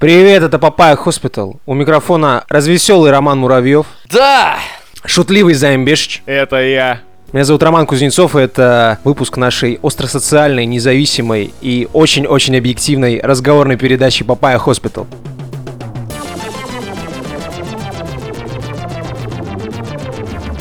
Привет, это Papaya Hospital. У микрофона развеселый Роман Муравьев, Да! шутливый Займ Бешич. Это я. Меня зовут Роман Кузнецов, и это выпуск нашей остросоциальной, независимой и очень-очень объективной разговорной передачи Papaya Hospital.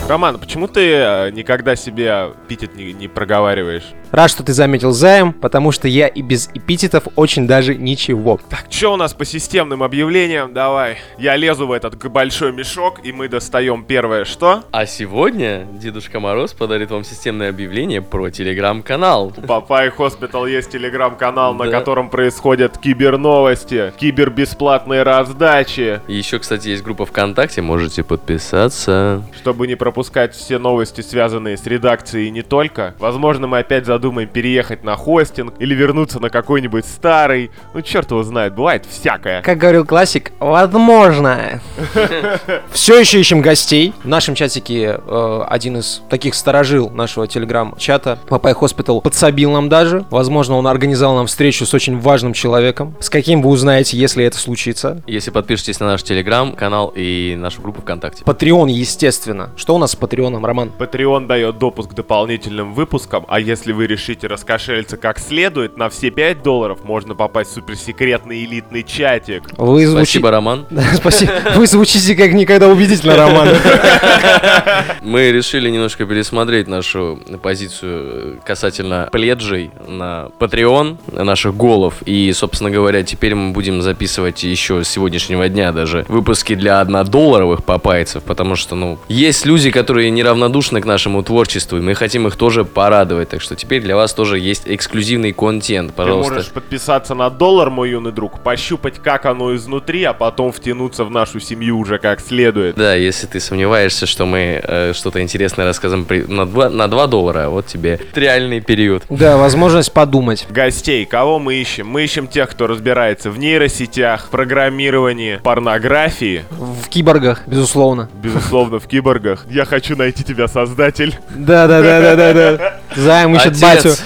Роман, почему ты э, никогда себе эпитет не, не проговариваешь? Рад, что ты заметил Займ, потому что я и без эпитетов очень даже ничего. Так, что у нас по системным объявлениям? Давай. Я лезу в этот большой мешок, и мы достаем первое что? А сегодня Дедушка Мороз подарит вам системное объявление про телеграм-канал. У Papaya Hospital есть телеграм-канал, на котором происходят киберновости, кибербесплатные раздачи. Еще, кстати, есть группа ВКонтакте, можете подписаться. Чтобы не пропускать все новости, связанные с редакцией и не только, возможно, мы опять задумаем переехать на хостинг или вернуться на какой-нибудь старый. Ну, черт его знает, бывает всякое. Как говорил классик, возможно. Все еще ищем гостей. В нашем чатике э, один из таких старожил нашего телеграм-чата, Papaya Hospital, подсобил нам даже. Возможно, он организовал нам встречу с очень важным человеком. С каким вы узнаете, если это случится. Если подпишетесь на наш телеграм-канал и нашу группу ВКонтакте. Патреон, естественно. Что у нас с Патреоном, Роман? Patreon дает допуск к дополнительным выпускам, а если вы решите раскошелиться как следует, на все 5 долларов можно попасть в суперсекретный элитный чатик. Вы звучи- Спасибо, Роман. Спасибо. Вы звучите как никогда убедительно, Роман. Мы решили немножко пересмотреть нашу позицию э, касательно пледжей на Patreon, наших голов. И, собственно говоря, теперь мы будем записывать еще с сегодняшнего дня даже выпуски для однодолларовых попайцев, потому что, ну, есть люди, которые неравнодушны к нашему творчеству, и мы хотим их тоже порадовать. Так что теперь для вас тоже есть эксклюзивный контент, Ты пожалуйста. можешь подписаться на доллар, мой юный друг, пощупать, как оно изнутри, а потом втянуться в нашу семью уже как следует. Да, если ты сомневаешься, что мы э, что-то интересное расскажем при- на, 2, на 2 доллара, вот тебе реальный период. Да, возможность подумать. Гостей, кого мы ищем? Мы ищем тех, кто разбирается в нейросетях, программировании, порнографии, В киборгах, безусловно. безусловно, в киборгах. Я хочу найти тебя, создатель. Да, да, да, да, да, да. Займ ищет Отец.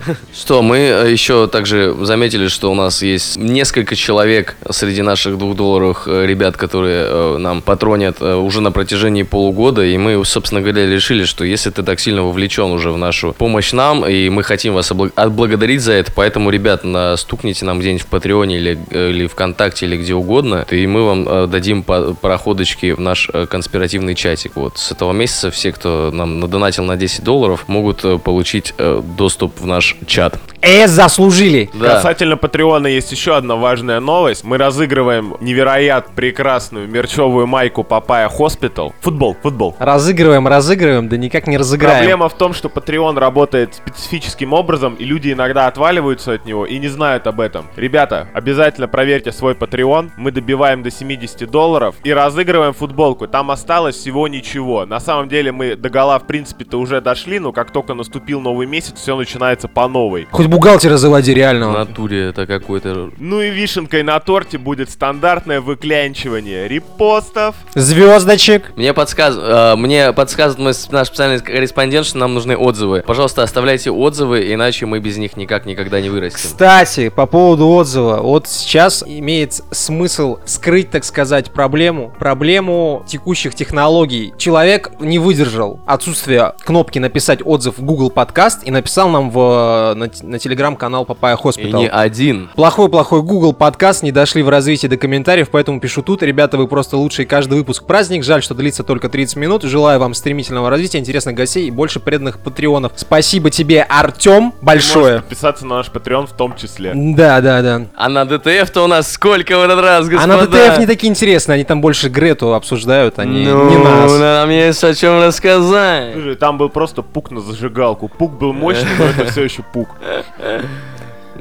Что, мы э, еще также заметили, что у нас есть несколько человек среди наших двухдолларовых э, ребят, которые э, нам патронят уже на протяжении полугода, и мы, собственно говоря, решили, что если ты так сильно вовлечен уже в нашу помощь нам, и мы хотим вас отблагодарить за это, поэтому, ребят, стукните нам где-нибудь в Патреоне или, или ВКонтакте или где угодно, и мы вам дадим по- проходочки в наш конспиративный чатик. Вот с этого месяца все, кто нам надонатил на 10 долларов, могут получить э, доступ в наш чат. Э, заслужили. Да. Касательно Патреона есть еще одна важная новость. Мы разыгрываем невероятно прекрасную мерчевую майку Papaya Hospital. Футбол, футбол. Разыгрываем, разыгрываем, да никак не разыграем. Проблема в том, что Patreon работает специфическим образом, и люди иногда отваливаются от него и не знают об этом. Ребята, обязательно проверьте свой Patreon. Мы добиваем до 70 долларов и разыгрываем футболку. Там осталось всего ничего. На самом деле мы до гола, в принципе-то, уже дошли, но как только наступил новый месяц, все начинается по новой. Хоть бухгалтера заводи В реального. натуре это какой-то... Ну и вишенкой на торте будет стандартное выклянчивание репостов. Звездочек. Мне, подсказ... э, мне подсказывает наш специальный корреспондент, что нам нужны отзывы. Пожалуйста, оставляйте отзывы, иначе мы без них никак никогда не вырастем. Кстати, по поводу отзыва. Вот сейчас имеет смысл вскрыть, так сказать, проблему. Проблему текущих технологий. Человек не выдержал отсутствия кнопки написать отзыв в Google Подкаст и написал нам в, на, т- на телеграм-канал Papaya И Hospital. не один. Плохой-плохой Google подкаст, не дошли в развитии до комментариев, поэтому пишу тут. Ребята, вы просто лучшие. Каждый выпуск праздник. Жаль, что длится только 30 минут. Желаю вам стремительного развития, интересных гостей и больше преданных патреонов. Спасибо тебе, Артем, большое. подписаться на наш Patreon в том числе. Да, да, да. А на DTF-то у нас сколько в этот раз, А господа? на DTF не такие интересные, они там больше Грету обсуждают, они ну, не нас. нам есть о чем рассказать. Слушай, Там был просто пук на зажигалку. Пук был мощный, но это все еще пук.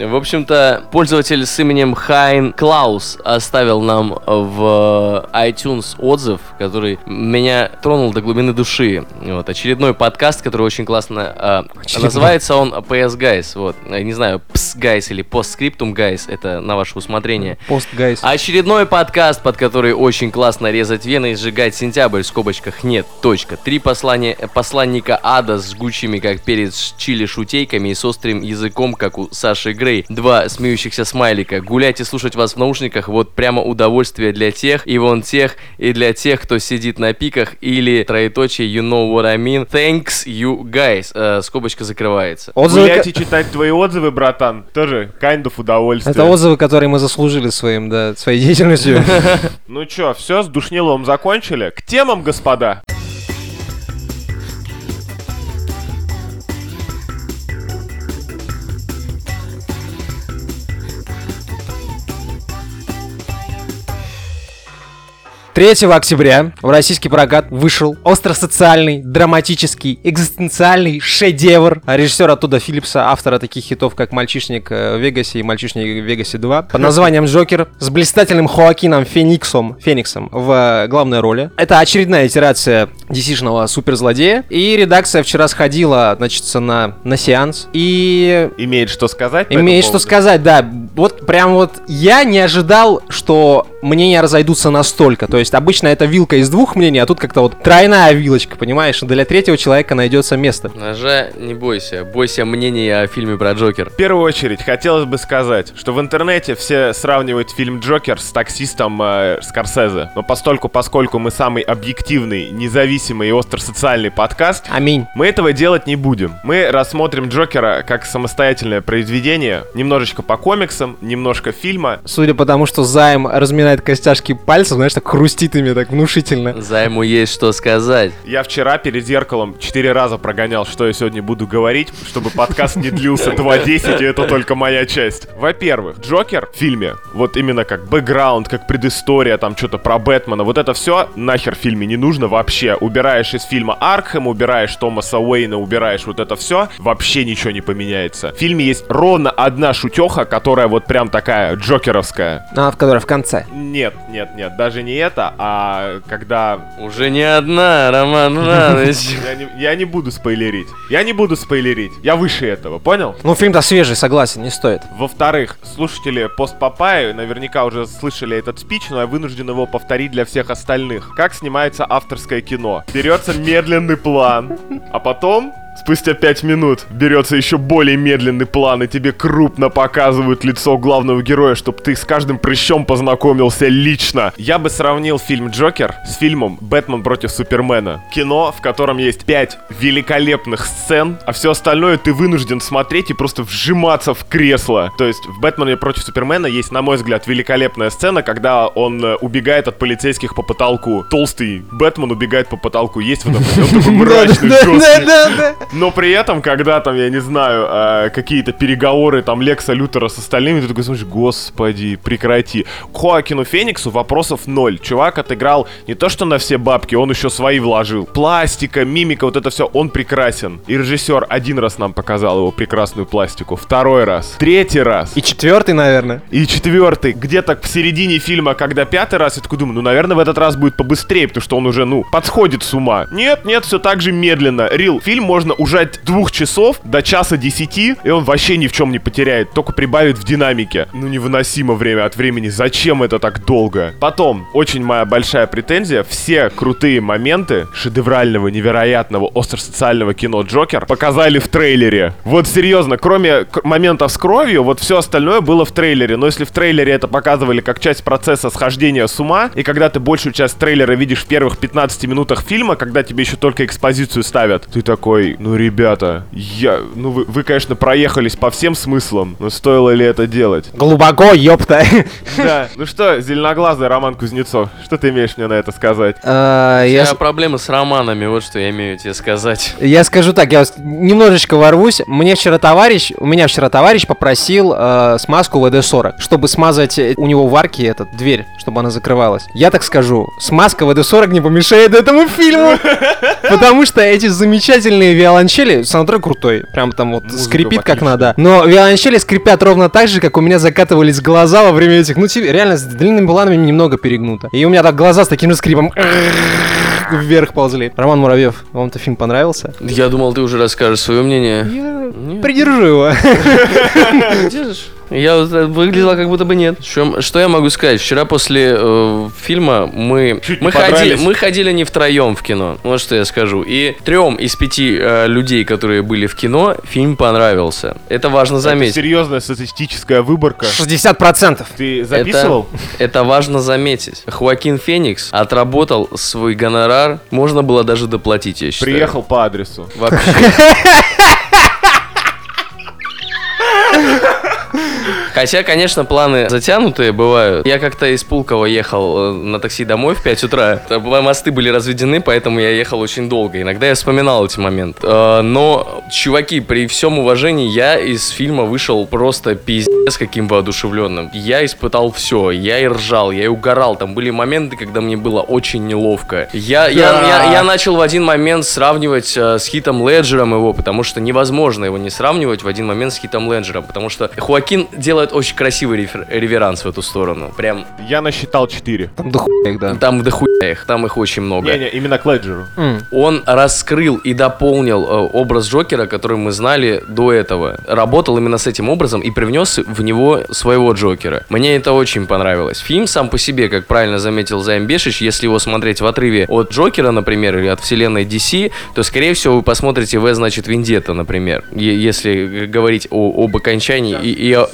В общем-то, пользователь с именем Хайн Клаус оставил нам в iTunes отзыв, который меня тронул до глубины души. Вот, очередной подкаст, который очень классно... Очередной. называется он PS Guys. Вот, не знаю, PS Guys или Postscriptum Guys, это на ваше усмотрение. Post, guys. Очередной подкаст, под который очень классно резать вены и сжигать сентябрь, в скобочках нет, точка. Три послания, посланника ада с жгучими, как перец, чили шутейками и с острым языком, как у Саши Грей. Рэй. Два смеющихся смайлика. Гулять и слушать вас в наушниках вот прямо удовольствие для тех и вон тех, и для тех, кто сидит на пиках или троеточие you know what I mean. Thanks you guys. Э, скобочка закрывается. Отзывы, Гулять и читать твои отзывы, братан, тоже kind of удовольствие. Это отзывы, которые мы заслужили своим, да, своей деятельностью. Ну чё, все, с Душниловым закончили? К темам, господа! Третьего октября в российский прокат вышел остросоциальный, драматический, экзистенциальный шедевр режиссера оттуда Филлипса, автора таких хитов, как «Мальчишник э, в Вегасе» и «Мальчишник в Вегасе 2», под названием «Джокер» с блистательным Хоакином Фениксом, Фениксом в главной роли. Это очередная итерация DC-шного суперзлодея, и редакция вчера сходила, значит, на, на сеанс, и Имеет что сказать? Имеет что поводу? сказать, да. Вот прям вот я не ожидал, что мнения разойдутся настолько. То есть обычно это вилка из двух мнений, а тут как-то вот тройная вилочка, понимаешь? Для третьего человека найдется место. Ножа не бойся. Бойся мнения о фильме про Джокер. В первую очередь, хотелось бы сказать, что в интернете все сравнивают фильм «Джокер» с таксистом э, Скорсезе. Но постольку, поскольку мы самый объективный, независимый и остросоциальный подкаст, Аминь. мы этого делать не будем. Мы рассмотрим Джокера как самостоятельное произведение, немножечко по комиксам, немножко фильма. Судя по тому, что Займ разминает костяшки пальцев, знаешь, так хрустит ими так внушительно. Займу есть что сказать. Я вчера перед зеркалом четыре раза прогонял, что я сегодня буду говорить, чтобы подкаст не длился 2.10, и это только моя часть. Во-первых, Джокер в фильме, вот именно как бэкграунд, как предыстория, там что-то про Бэтмена, вот это все нахер в фильме не нужно вообще. Убираешь из фильма Аркхэм, убираешь Томаса Уэйна, убираешь вот это все, вообще ничего не поменяется. В фильме есть ровно одна шутеха, которая вот прям такая джокеровская. А, в которой в конце. Нет, нет, нет, даже не это, а когда Уже не одна, Роман Иванович. Я не, буду спойлерить. Я не буду спойлерить. Я выше этого, понял? Ну, фильм-то свежий, согласен, не стоит. Во-вторых, слушатели пост Папайи наверняка уже слышали этот спич, но я вынужден его повторить для всех остальных. Как снимается авторское кино? Берется медленный план, а потом Спустя пять минут берется еще более медленный план, и тебе крупно показывают лицо главного героя, чтобы ты с каждым прыщом познакомился лично. Я бы сравнил фильм Джокер с фильмом Бэтмен против Супермена. Кино, в котором есть пять великолепных сцен, а все остальное ты вынужден смотреть и просто вжиматься в кресло. То есть в Бэтмене против Супермена есть, на мой взгляд, великолепная сцена, когда он э, убегает от полицейских по потолку. Толстый Бэтмен убегает по потолку. Есть в этом он такой мрачный, жесткий. Но при этом, когда там, я не знаю, э, какие-то переговоры там Лекса Лютера с остальными, ты такой смотришь, господи, прекрати. Хоакину Фениксу вопросов ноль. Чувак отыграл не то что на все бабки, он еще свои вложил. Пластика, мимика, вот это все, он прекрасен. И режиссер один раз нам показал его прекрасную пластику, второй раз, третий раз. И четвертый, наверное. И четвертый, где-то в середине фильма, когда пятый раз, я такой думаю, ну, наверное, в этот раз будет побыстрее, потому что он уже, ну, подсходит с ума. Нет, нет, все так же медленно. Рил, фильм можно ужать двух часов до часа десяти, и он вообще ни в чем не потеряет, только прибавит в динамике. Ну, невыносимо время от времени. Зачем это так долго? Потом, очень моя большая претензия, все крутые моменты шедеврального, невероятного, остросоциального кино Джокер показали в трейлере. Вот серьезно, кроме моментов с кровью, вот все остальное было в трейлере. Но если в трейлере это показывали как часть процесса схождения с ума, и когда ты большую часть трейлера видишь в первых 15 минутах фильма, когда тебе еще только экспозицию ставят, ты такой, ну, ребята, я, ну, вы, вы, конечно, проехались по всем смыслам, но стоило ли это делать? Глубоко, ёпта. Да, ну что, зеленоглазый Роман Кузнецов, что ты имеешь мне на это сказать? А, У Я проблемы с романами, вот что я имею тебе сказать. Я скажу так, я немножечко ворвусь. Мне вчера товарищ, у меня вчера товарищ попросил э, смазку ВД-40, чтобы смазать э, у него в арке этот дверь, чтобы она закрывалась. Я так скажу, смазка ВД-40 не помешает этому фильму, потому что эти замечательные виолончели, саундтрек крутой, прям там вот Музыка скрипит как надо, но виолончели скрипят ровно так же, как у меня закатывались глаза во время этих, ну тебе реально с длинными планами немного перегнуто. И у меня так глаза с таким же скрипом вверх ползли. Роман Муравьев, вам-то фильм понравился? Я думал, ты уже расскажешь свое мнение. Я Нет. придержу его. Держишь? Я э, выглядела как будто бы нет. Что, что я могу сказать? Вчера после э, фильма мы Чуть мы ходили, мы ходили не втроем в кино. Вот что я скажу. И трем из пяти э, людей, которые были в кино, фильм понравился. Это важно Это заметить. серьезная статистическая выборка. 60%. Ты записывал? Это, это важно заметить. Хоакин Феникс отработал свой гонорар. Можно было даже доплатить, я считаю. Приехал по адресу. Вообще. Хотя, конечно, планы затянутые бывают. Я как-то из Пулково ехал э, на такси домой в 5 утра. Там Мосты были разведены, поэтому я ехал очень долго. Иногда я вспоминал эти моменты. Э, Но, чуваки, при всем уважении, я из фильма вышел просто пиздец каким воодушевленным. Я испытал все. Я и ржал, я и угорал. Там были моменты, когда мне было очень неловко. Я, я, Да. я, я начал в один момент сравнивать э, с Хитом Леджером его, потому что невозможно его не сравнивать в один момент с Хитом Леджером, потому что Хуакин делает очень красивый рефер- реверанс в эту сторону. Прям Я насчитал 4. Там дохуя их, да. там дохуя их, там их очень много. Не-не, именно к Леджеру. М. Он раскрыл и дополнил э, образ Джокера, который мы знали до этого. Работал именно с этим образом и привнес в него своего Джокера. Мне это очень понравилось. Фильм сам по себе, как правильно заметил Займ Бешич, если его смотреть в отрыве от Джокера, например, или от вселенной DC, то, скорее всего, вы посмотрите В, значит, Вендетта, например. Е- если говорить о- об окончании и, и о-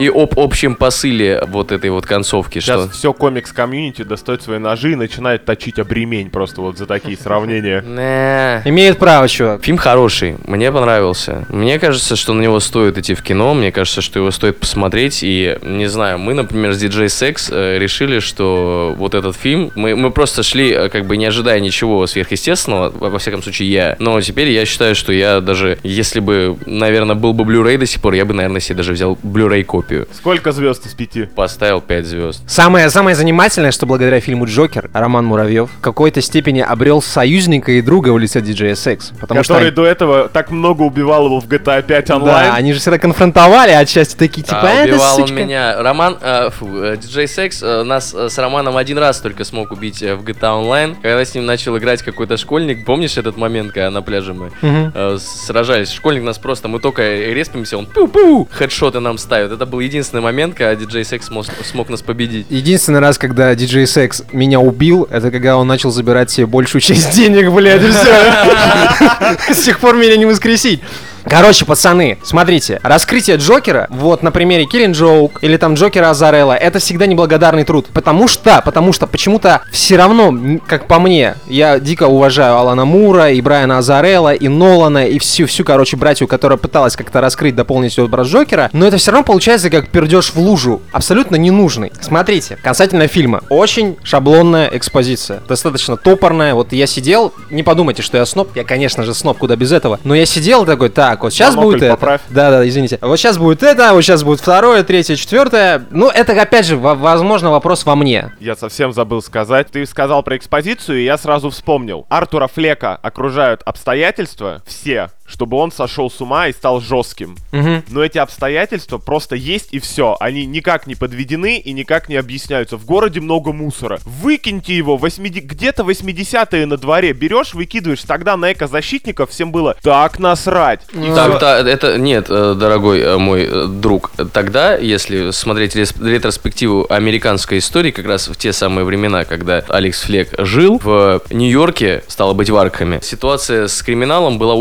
и об общем посыле вот этой вот концовки, Сейчас что... все комикс-комьюнити достает свои ножи и начинает точить обремень просто вот за такие сравнения. Не. Имеет право, чувак. Фильм хороший, мне понравился. Мне кажется, что на него стоит идти в кино, мне кажется, что его стоит посмотреть. И, не знаю, мы, например, с DJ Sex э, решили, что вот этот фильм, мы, мы просто шли, э, как бы не ожидая ничего сверхъестественного, во, во всяком случае я. Но теперь я считаю, что я даже, если бы, наверное, был бы Blu-ray до сих пор, я бы, наверное, себе даже взял Blu-ray копию. Сколько звезд из пяти? Поставил 5 звезд. Самое, самое занимательное, что благодаря фильму «Джокер» Роман Муравьев в какой-то степени обрел союзника и друга в лице диджея Секс. Потому Который что... до этого так много убивал его в GTA 5 онлайн. Да, они же всегда конфронтовали, а отчасти такие, типа, А, «А, это убивал он сучка». меня. Роман, э, фу, э, диджей Секс э, нас э, с Романом один раз только смог убить э, в GTA Online, когда с ним начал играть какой-то школьник. Помнишь этот момент, когда на пляже мы Мгм. э, сражались? Школьник нас просто, мы только респимся, он пу-пу, хедшоты нам ставит. Это был единственный момент, когда диджей Секс смог, нас победить. Единственный раз, когда диджей Секс меня убил, это когда он начал забирать себе большую часть денег, блядь, и все. С тех пор меня не воскресить. Короче, пацаны, смотрите, раскрытие Джокера, вот на примере Киллин Джоук или там Джокера Азарелла, это всегда неблагодарный труд. Потому что, потому что почему-то все равно, как по мне, я дико уважаю Алана Мура и Брайана Азарелла и Нолана и всю, всю, короче, братью, которая пыталась как-то раскрыть, дополнить образ Джокера, но это все равно получается как пердеж в лужу, абсолютно ненужный. Смотрите, касательно фильма, очень шаблонная экспозиция, достаточно топорная, вот я сидел, не подумайте, что я сноб, я, конечно же, сноб, куда без этого, но я сидел такой, так, вот сейчас Монокль будет это. Да, да, извините. Вот сейчас будет это, вот сейчас будет второе, третье, четвертое. Ну, это, опять же, во- возможно, вопрос во мне. Я совсем забыл сказать. Ты сказал про экспозицию, и я сразу вспомнил. Артура Флека окружают обстоятельства, все, чтобы он сошел с ума и стал жестким. Мгм. Но эти обстоятельства просто есть и все. Они никак не подведены и никак не объясняются. В городе много мусора. Выкиньте его. 80... Где-то 80-е на дворе. Берешь, выкидываешь. Тогда на экозащитников всем было так насрать. И всё. Так, та- это нет, э, дорогой э, мой э, друг. Тогда, если смотреть ретроспективу американской истории, как раз в те самые времена, когда Алекс Флек жил в Нью-Йорке, стало быть, в Аркхаме, ситуация с криминалом была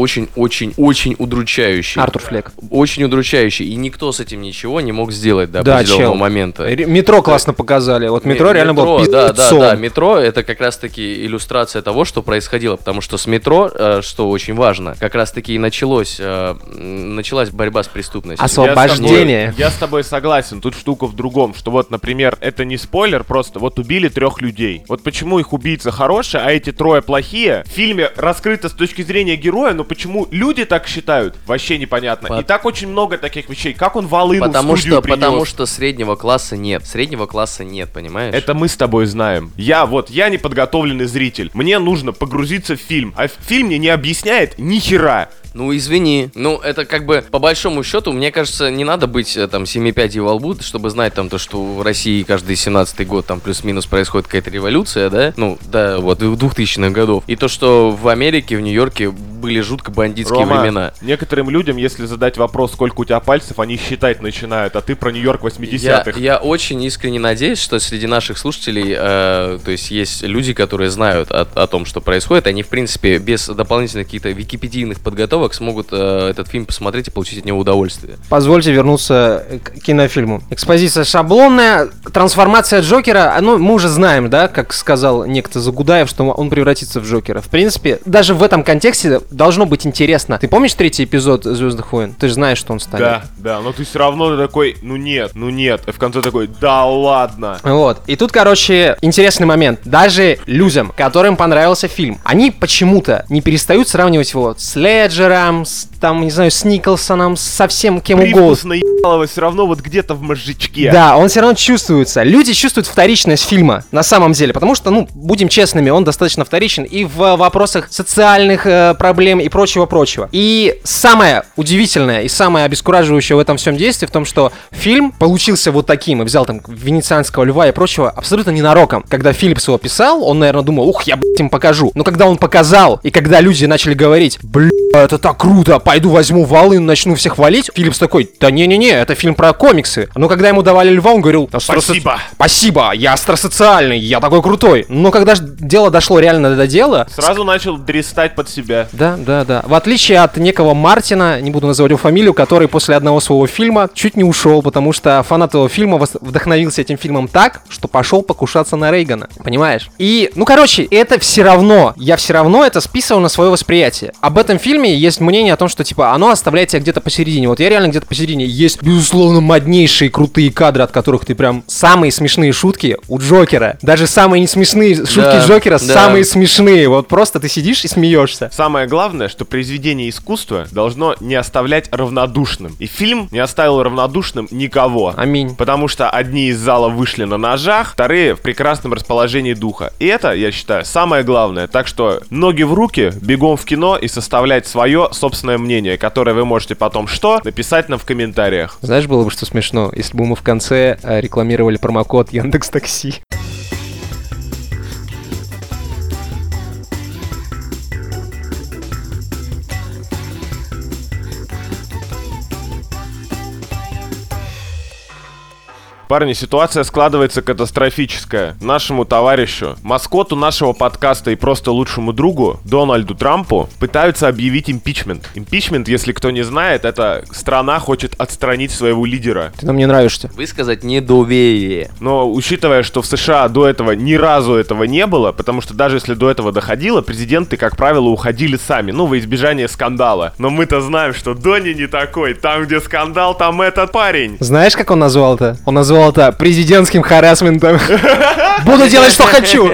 очень-очень-очень удручающей. Артур Флек. Очень удручающей, и никто с этим ничего не мог сделать до Да, определенного чел. момента. Метро классно показали. Вот метро Ме- реально было да, да, да, метро это как раз таки иллюстрация того, что происходило, потому что с метро, э, что очень важно, как раз таки и началось, э, началась борьба с преступностью. Осво- Я с тобой- Освобождение. Я с тобой согласен. Тут штука в другом, что вот, например, это не спойлер, просто вот убили трех людей. Вот почему их убийца хороший, а эти трое плохие. В фильме раскрыто с точки зрения героя, но почему люди так считают, вообще непонятно. По- И так очень много таких вещей. Как он волыну Потому в что, принес? потому что среднего класса нет. Среднего класса нет, понимаешь? Это мы с тобой знаем. Я вот, я неподготовленный зритель. Мне нужно погрузиться в фильм. А фильм мне не объясняет ни хера. Ну, извини. Ну, это как бы, по большому счету, мне кажется, не надо быть э, там 7-5 во лбу, чтобы знать там то, что в России каждый 17 год там плюс-минус происходит какая-то революция, да? Ну, да, вот, 2000-х годов. И то, что в Америке, в Нью-Йорке были жутко бандитские Рома, времена. некоторым людям, если задать вопрос, сколько у тебя пальцев, они считать начинают, а ты про Нью-Йорк Я, 80-х. я очень искренне надеюсь, что среди наших слушателей, э, то есть есть люди, которые знают о, о том, что происходит, они, в принципе, без дополнительных каких-то википедийных подготовок смогут э, этот фильм посмотреть и получить от него удовольствие. Позвольте вернуться к кинофильму. Экспозиция шаблонная, трансформация Джокера, а, ну, мы уже знаем, да, как сказал некто Загудаев, что он превратится в Джокера. В принципе, даже в этом контексте должно быть интересно. Ты помнишь третий эпизод Звездных войн? Ты же знаешь, что он станет. Да, да, но ты все равно такой, ну нет, ну нет. И в конце такой, да ладно. Вот. И тут, короче, интересный момент. Даже людям, которым понравился фильм, они почему-то не перестают сравнивать его с Леджером, с, там, не знаю, с Николсоном, со всем кем угодно. Привкус наебалого все равно вот где-то в мозжечке. Да, он все равно чувствуется. Люди чувствуют вторичность фильма, на самом деле, потому что, ну, будем честными, он достаточно вторичен и в вопросах социальных э, проблем и прочего-прочего. И самое удивительное и самое обескураживающее в этом всем действии в том, что фильм получился вот таким и взял там венецианского льва и прочего абсолютно ненароком. Когда Филлипс его писал, он, наверное, думал, ух, я, блядь, им покажу. Но когда он показал, и когда люди начали говорить, бля, это так круто, пойду возьму волын, начну всех валить, Филлипс такой, да не-не-не, это фильм про комиксы. Но когда ему давали льва, он говорил, «Да Спасибо. Спасибо, я астросоциальный, я такой крутой. Но когда дело дошло реально до дела... Сразу начал дрестать под себя. Да, да, да. В отличие от некого Мартина, не буду называть его фамилию, который после одного своего фильма чуть не ушел, потому что фанат этого фильма вдохновился этим фильмом так, что пошел покушаться на Рейгана. Понимаешь? И, ну, короче, это все равно, я все равно это списывал на свое восприятие. Об этом фильме есть мнение о том, что, типа, оно оставляет тебя где-то посередине. Вот я реально где-то посередине. Есть, безусловно, моднейшие крутые кадры, от которых ты прям самые смешные шутки у Джокера. Даже самые не смешные шутки Да, Джокера да. самые смешные. Вот просто ты сидишь и смеешься. Самое главное, что произведение искусства должно не оставлять равнодушным. И фильм не оставил равнодушным никого. Аминь. Потому что одни из зала вышли на ножах, вторые в прекрасном расположении духа. И это, я считаю, самое главное. Так что ноги в руки, бегом в кино и составлять свое собственное мнение, которое вы можете потом что? Написать нам в комментариях. Знаешь, было бы что смешно, если бы мы в конце э, рекламировали промокод Яндекс Такси. Парни, ситуация складывается катастрофическая. Нашему товарищу, маскоту нашего подкаста и просто лучшему другу, Дональду Трампу, пытаются объявить импичмент. Импичмент, если кто не знает, это страна хочет отстранить своего лидера. Ты нам не нравишься. Высказать недоверие. Но учитывая, что в США до этого ни разу этого не было, потому что даже если до этого доходило, президенты, как правило, уходили сами, ну, во избежание скандала. Но мы-то знаем, что Дони не такой. Там, где скандал, там этот парень. Знаешь, как он назвал это? Он назвал это президентским харасментом. Буду делать, что хочу.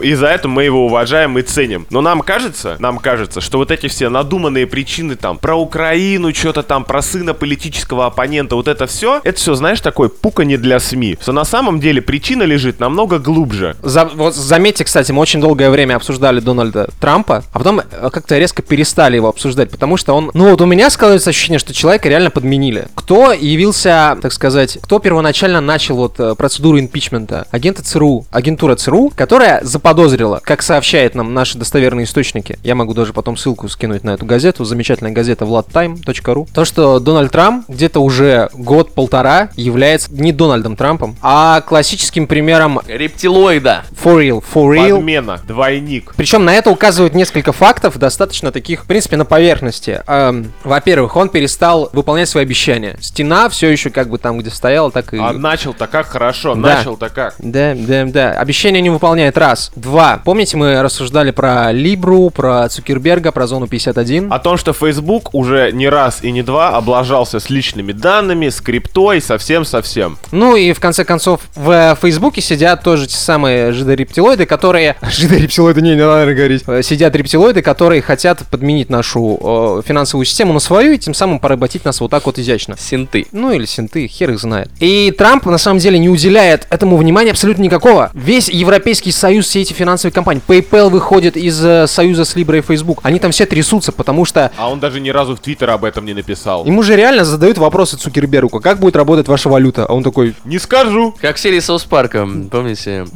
И за это мы его уважаем и ценим. Но нам кажется, нам кажется, что вот эти все надуманные причины там про Украину, что-то там про сына политического оппонента, вот это все, это все, знаешь, такой пука не для СМИ. Что на самом деле причина лежит намного глубже. За- вот заметьте, кстати, мы очень долгое время обсуждали Дональда Трампа, а потом э, как-то резко перестали его обсуждать, потому что он... Ну вот у меня складывается ощущение, что человека реально подменили. Кто явился, так сказать, кто первоначально начал вот э, процедуру импичмента? Агенты ЦРУ, агентура ЦРУ, которая заподозрила, как сообщает нам наши достоверные источники, я могу даже потом ссылку скинуть на эту газету, замечательная газета vladtime.ru, то, что Дональд Трамп где-то уже год-полтора является не Дональдом Трампом, а классическим примером Рептилоида. for real, for real, Подмена, двойник. причем на это указывают несколько фактов, достаточно таких, в принципе, на поверхности. Эм, во-первых, он перестал выполнять свои обещания. Стена все еще как бы там, где стояла, так и... А начал-то как хорошо, Да. начал-то как. Да, да, да. Обещания не выполняет. Раз. Два. Помните, мы рассуждали про Либру, про Цукерберга, про зону 51? О том, что Facebook уже не раз и не два облажался с личными данными, с криптой, совсем-совсем. Ну и в конце концов в Фейсбуке сидят тоже те самые жидорептилоиды, которые... Жидорептилоиды, не, не надо говорить. Э, Сидят рептилоиды, которые хотят подменить нашу э, финансовую систему на свою и тем самым поработить нас вот так вот изящно. Синты. Ну или синты, хер их знает. И Трамп на самом деле не уделяет этому внимания абсолютно никакого. Весь Европейский Союз, все эти финансовые компании, PayPal выходит из э, союза с Libra и Facebook, они там все трясутся, потому что А он даже ни разу в Твиттер об этом не написал. ему же реально задают вопросы Цукербергу, как будет работать ваша валюта, а он такой... Не скажу. Как в серии Соус Парка, помните?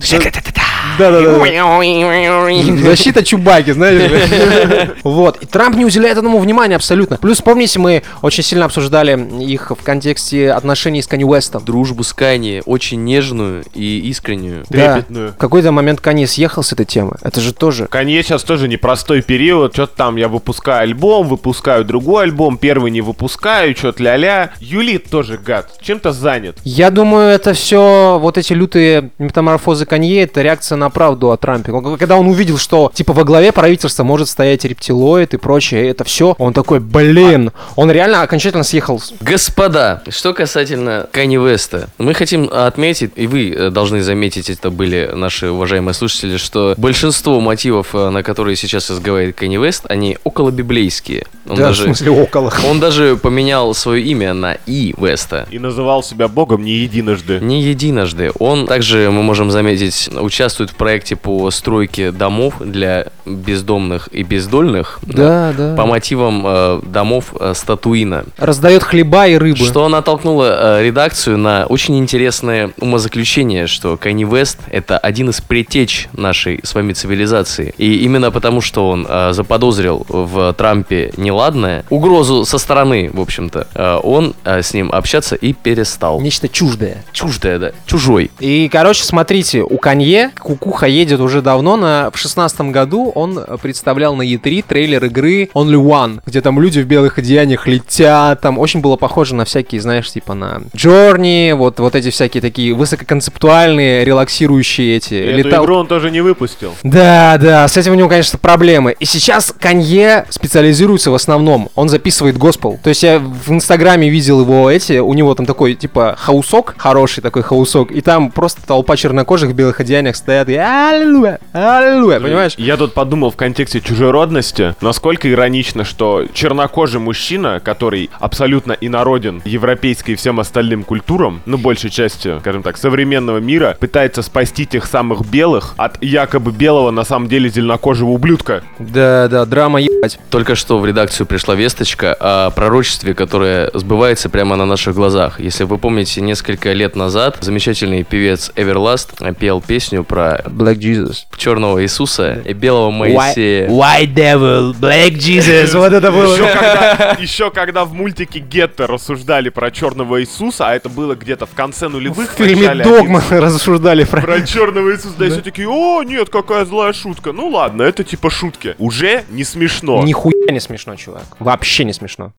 Да-да-да. Защита Чубаки, знаешь. Вот. И Трамп не уделяет этому внимания абсолютно. Плюс, помните, мы очень сильно обсуждали их в контексте отношений с Канни Уэстом. Дружбу с Канни, очень нежную и искреннюю. Да. Трепетную. В какой-то момент Канни съехал с этой темы. Это же тоже... Канье сейчас тоже непростой период. Что-то там я выпускаю альбом, выпускаю другой альбом, первый не выпускаю, что-то ля-ля. Юлит тоже гад, чем-то занят. Я думаю, это все вот эти лютые метаморфозы Канье, это реакция на правду о Трампе. Он- Когда он увидел, что типа во главе правительства может стоять рептилоид и прочее, это все, он такой, блин, он реально окончательно съехал. с- Господа, что касательно Канни Веста, мы хотим отметить, и вы э, должны заметить, это были наши уважаемые слушатели, что большинство мотивов, э, на которые сейчас разговаривает Канни Вест, они около библейские. Он, да, в даже, смысле около. он даже поменял свое имя на И Веста. И называл себя богом не единожды. Не единожды. Он также, мы можем заметить, участвует в проекте по стройке домов для бездомных и бездольных. Да, да. По мотивам э, домов э, Статуина. Раздает хлеба и рыбы. Что натолкнуло э, редакцию на очень интересное умозаключение, что Канни Вест — это один из предтеч нашей с вами цивилизации. И именно потому, что он э, заподозрил в Трампе неладное, угрозу со стороны, в общем-то, э, он э, с ним общаться и перестал. Нечто чуждое. Чуждое, да. Чужой. И, короче, смотрите, у Канье кукуха едет уже давно. На, в шестнадцатом году он э, представлял на E3 трейлер игры Only One, где там люди в белых одеяниях летят. Там очень было похоже на всякие, знаешь, типа на Journey, вот, вот эти всякие такие высококонцептуальные, релаксирующие эти. Эту летал- игру он тоже не выпустил. Да, да, с этим у него, конечно, проблемы. И сейчас Канье специализируется в основном. Он записывает госпел. То есть я в Инстаграме видел его эти, у него там такой, типа, хаусок, хороший такой хаусок, и там просто толпа чернокожих в белых одеяниях стоят и аллилуйя, аллилуйя, понимаешь? Я тут подумал в контексте чужеродности, насколько иронично, что чернокожий мужчина, который абсолютно инороден европейской и всем остальным культурам, ну, большей частью, скажем так, современного мира, пытается спасти тех самых белых от якобы белого, на самом деле, зеленокожего ублюдка. Да, да, драма ебать. Только что в редакцию пришла весточка о пророчестве, которое сбывается прямо на наших глазах. Если вы помните, несколько лет назад замечательный певец Everlast пел песню про Black Jesus. черного Иисуса и белого Моисея. White Devil, Black Jesus, вот это было. Еще когда, еще когда в мультике Гетто рассуждали про черного Иисуса, а это было где-то в конце нулевых, В фильме Догма рассуждали про... Про черного Иисуса, да, и все такие, о, нет, какая злая шутка. Ну ладно, это типа шутки. Уже не смешно. Нихуя не смешно, чувак. Вообще не смешно.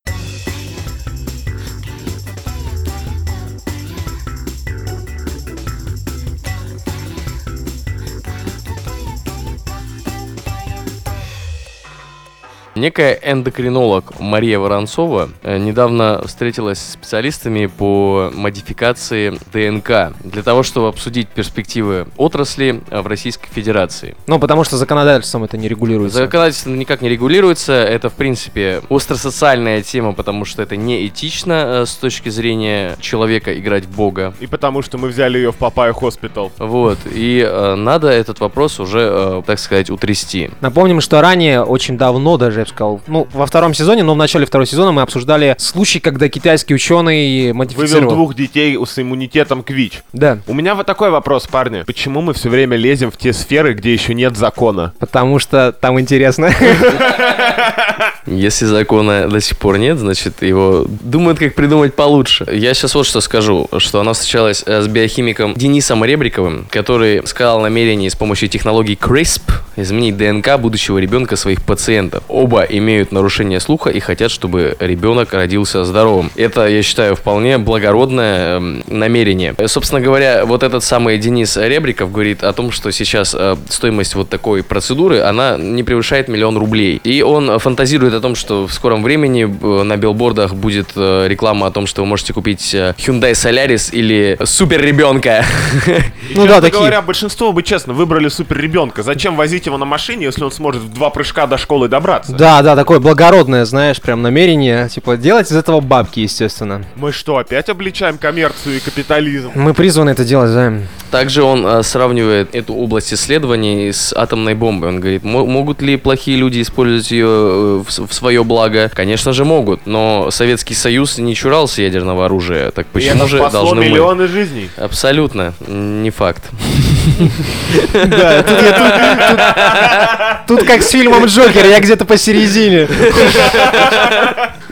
Некая эндокринолог Мария Воронцова э, недавно встретилась с специалистами по модификации ДНК для того, чтобы обсудить перспективы отрасли э, в Российской Федерации. Ну, потому что законодательством это не регулируется. Законодательство никак не регулируется. Это, в принципе, остросоциальная тема, потому что это неэтично э, с точки зрения человека играть в Бога. И потому что мы взяли ее в Papaya Hospital. Вот. И э, надо этот вопрос уже, э, так сказать, утрясти. Напомним, что ранее, очень давно даже, сказал, ну, во втором сезоне, но в начале второго сезона мы обсуждали случай, когда китайский ученый Вывел модифицировал... двух детей с иммунитетом к ВИЧ. Да, У меня вот такой вопрос, парни. Почему мы все время лезем в те сферы, где еще нет закона? потому что там интересно. Если закона до сих пор нет, значит, его думают, как придумать получше. Я сейчас вот что скажу, что она встречалась э, с биохимиком Денисом Ребриковым, который сказал намерение с помощью технологии CRISP изменить ДНК будущего ребенка своих пациентов. Оба имеют нарушение слуха и хотят, чтобы ребенок родился здоровым. Это, я считаю, вполне благородное эм, намерение. Э, Собственно говоря, вот этот самый Денис Ребриков говорит о том, что сейчас э, стоимость вот такой процедуры, она не превышает миллион рублей. И он фантазирует о том, что в скором времени э, на билбордах будет реклама о том, что вы можете купить Hyundai Solaris или супер ребенка. Ну Честно да, такие. говоря, большинство бы, честно, выбрали супер ребенка. Зачем возить его на машине, если он сможет в два прыжка до школы добраться. Да, да, такое благородное, знаешь, прям намерение, типа, делать из этого бабки, естественно. Мы что, опять обличаем коммерцию и капитализм? Мы призваны это делать, Займ. Также он э, сравнивает эту область исследований с атомной бомбой. Он говорит, «Мо- могут ли плохие люди использовать ее э, в, в свое благо? Конечно же могут, но Советский Союз не чурался ядерного оружия, так И почему это же спасло должны мы? миллионы жизней. Абсолютно, не факт. Да, тут как с фильмом Джокер, я где-то посередине.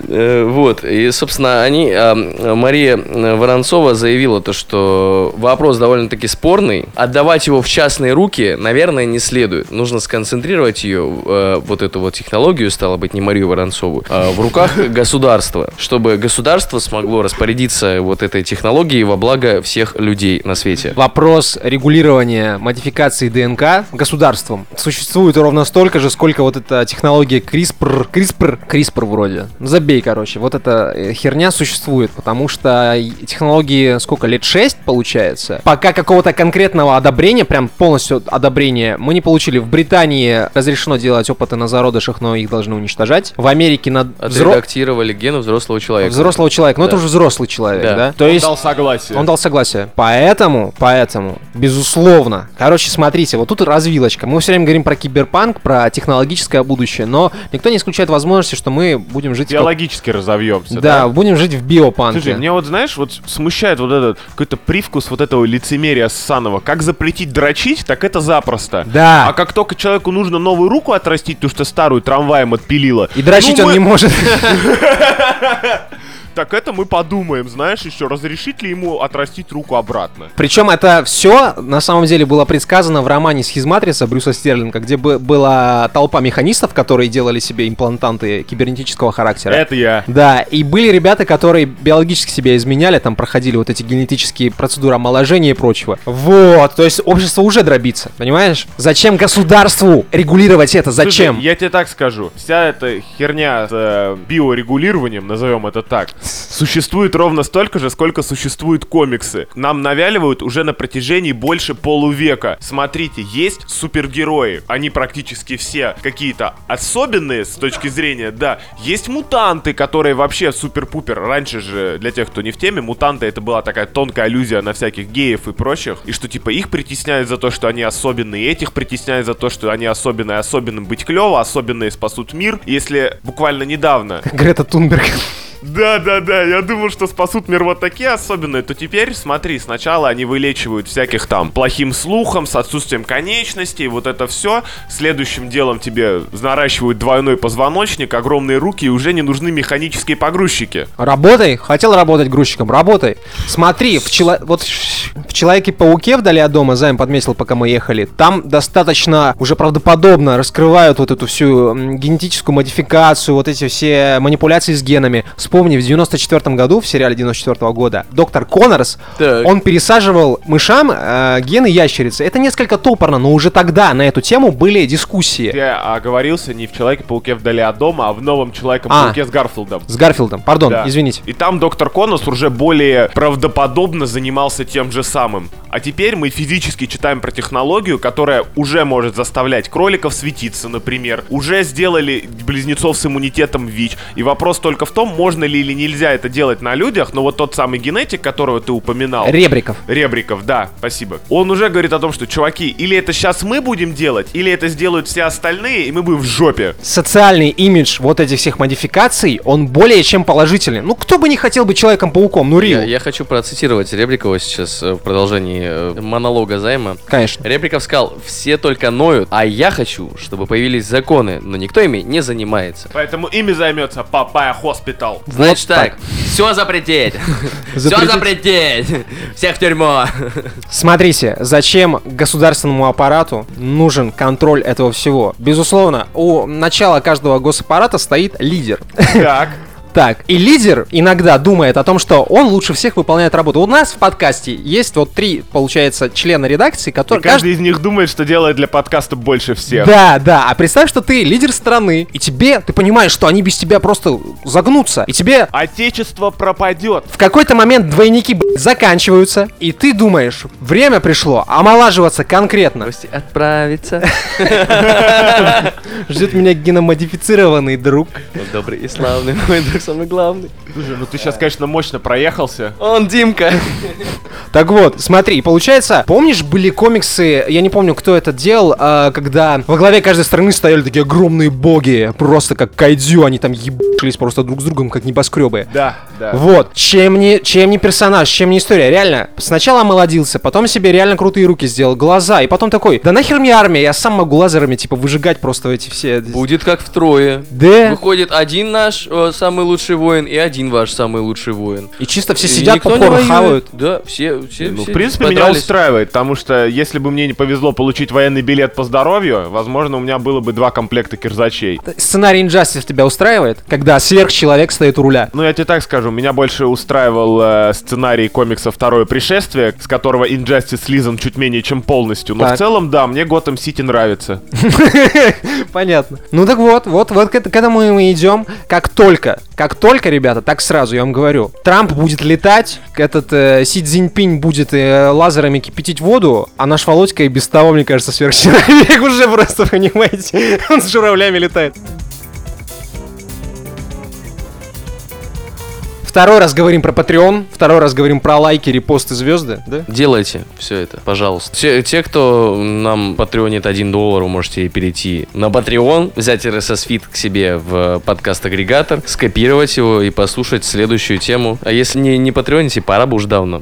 Э, Вот, и, собственно, они, а, Мария э, Воронцова заявила то, что вопрос довольно-таки спорный. Отдавать его в частные руки, наверное, не следует. Нужно сконцентрировать ее, э, вот эту вот технологию, стало быть, не Марию Воронцову, а в руках государства, чтобы государство смогло распорядиться вот этой технологией во благо всех людей на свете. Вопрос регулирования модификации ДНК государством существует ровно столько же, сколько вот эта технология CRISPR, CRISPR, CRISPR вроде. Забей, короче, вот эта э, херня существует, потому что технологии сколько, лет 6 получается? Пока какого-то конкретного одобрения, прям полностью одобрения, мы не получили. В Британии разрешено делать опыты на зародышах, но их должны уничтожать. В Америке на взро- Отредактировали гены взрослого человека. взрослого человека, но это Да. уже взрослый человек, да? Да. То Он есть дал согласие. он дал согласие. Поэтому, поэтому, безусловно. Короче, смотрите, вот тут развилочка. Мы все время говорим про киберпанк, про технологическое будущее, но никто не исключает возможности, что мы будем жить в как- Биологически разовьемся, Да, будем жить в биопанке. Слушай, мне вот, знаешь, вот смущает вот этот какой-то привкус вот этого лицемерия ссаного. Как запретить дрочить, так это запросто. Да. А как только человеку нужно новую руку отрастить, потому что старую трамваем отпилила. И дрочить ну, он мы- не может. Так это мы подумаем, знаешь, еще разрешить ли ему отрастить руку обратно. Причем это все на самом деле было предсказано в романе «Схизматрица» Брюса Стерлинга, где бы- была толпа механистов, которые делали себе имплантанты кибернетического характера. Это я. Да, и были ребята, которые биологически себя изменяли, там проходили вот эти генетические процедуры омоложения и прочего. Вот, то есть общество уже дробится, понимаешь? Зачем государству регулировать это? Зачем? Слушай, я тебе так скажу. Вся эта херня с э, биорегулированием, назовем это так, существует ровно столько же, сколько существуют комиксы. Нам навяливают уже на протяжении больше полувека. Смотрите, есть супергерои. Они практически все какие-то особенные с точки зрения, да. Есть мутанты, которые вообще супер-пупер. Раньше же, для тех, кто не в теме, мутанты это была такая тонкая аллюзия на всяких геев и прочих. И что типа их притесняют за то, что они особенные, этих притесняют за то, что они особенные, особенным быть клево, особенные спасут мир. Если буквально недавно Грета Тунберг. Да, да, да, я думал, что спасут мир вот такие особенные, то теперь, смотри, сначала они вылечивают всяких там плохим слухом, с отсутствием конечностей, вот это все. Следующим делом тебе наращивают двойной позвоночник, огромные руки, и уже не нужны механические погрузчики. Работай, хотел работать грузчиком, работай. Смотри, в, чело- вот в Человеке-пауке вдали от дома, Займ подметил, пока мы ехали, там достаточно уже правдоподобно раскрывают вот эту всю генетическую модификацию, вот эти все манипуляции с генами. Вспомни, в 94 году, в сериале 94 года, доктор Коннорс, Так. он пересаживал мышам э, гены ящерицы. Это несколько топорно, но уже тогда на эту тему были дискуссии. Я оговорился не в Человеке-пауке вдали от дома, а в новом Человеке-пауке с Гарфилдом. С Гарфилдом, пардон, Да. извините. И там доктор Конос уже более правдоподобно занимался тем же самым. А теперь мы физически читаем про технологию, которая уже может заставлять кроликов светиться, например. Уже сделали близнецов с иммунитетом ВИЧ. И вопрос только в том, можно ли или нельзя это делать на людях, но вот тот самый генетик, которого ты упоминал. Ребриков. Ребриков, да, спасибо. Он уже говорит о том, что, чуваки, или это сейчас мы будем делать, или это сделают все остальные, и мы будем в жопе. социальный имидж вот этих всех модификаций, он более чем положительный. Ну, кто бы не хотел быть Человеком-пауком? Ну, real. Я, я хочу процитировать Ребрикова сейчас э, в продолжении э, монолога Займа. Конечно. Ребриков сказал, все только ноют, а я хочу, чтобы появились законы, но никто ими не занимается. Поэтому ими займется Papaya Hospital. Значит Вот так, все запретить. Все Запретить. запретить. Всех в тюрьму. Смотрите, зачем государственному аппарату нужен контроль этого всего? Безусловно, у начала каждого госаппарата стоит лидер. Так. Так. И лидер иногда думает о том, что он лучше всех выполняет работу. У нас в подкасте есть вот три, получается, члена редакции, И которые... каждый из них думает, что делает для подкаста больше всех. Да, да. А представь, что ты лидер страны, и тебе, ты понимаешь, что они без тебя просто загнутся, и тебе Отечество пропадет. в какой-то момент двойники блядь, заканчиваются, и ты думаешь, время пришло омолаживаться конкретно. Гости отправиться. Ждет меня геномодифицированный друг. Добрый и славный, мой друг самый главный. Слушай, ну ты сейчас, конечно, мощно проехался. Он Димка. Так вот, смотри, получается, помнишь, были комиксы, я не помню, кто это делал, а, когда во главе каждой страны стояли такие огромные боги, просто как кайдзю, они там ебались просто друг с другом, как небоскребы. Да, да. Вот, чем не, чем не персонаж, чем не история, реально. Сначала омолодился, потом себе реально крутые руки сделал, глаза, и потом такой, да нахер мне армия, я сам могу лазерами, типа, выжигать просто эти все... Будет как втрое. Да. Выходит один наш э, самый лучший воин и один ваш самый лучший воин. И чисто все сидят, попкорн хавают. Да, все, все, Ну, все в принципе, меня подрались. устраивает, потому что если бы мне не повезло получить военный билет по здоровью, возможно, у меня было бы два комплекта кирзачей. Сценарий Injustice тебя устраивает, когда сверхчеловек стоит у руля? Ну, я тебе так скажу, меня больше устраивал э, сценарий комикса «Второе пришествие», с которого Injustice слизан чуть менее чем полностью. Но Так. в целом, да, мне Готэм Сити нравится. Понятно. Ну так вот, вот, вот к, эт- к этому мы идем. Как только, как только, ребята, так сразу, я вам говорю, Трамп будет летать, этот э, Си Цзиньпинь будет э, лазерами кипятить воду, а наш Володька и без того, мне кажется, сверхчеловек уже просто, понимаете, он с журавлями летает. Второй раз говорим про Patreon, второй раз говорим про лайки, репосты, звезды, да? Делайте все это, пожалуйста. Все, те, кто нам патреонит 1 доллар, вы можете перейти на Patreon, взять RSS фид к себе в подкаст-агрегатор, скопировать его и послушать следующую тему. А если не, не патреоните, пора бы уж давно.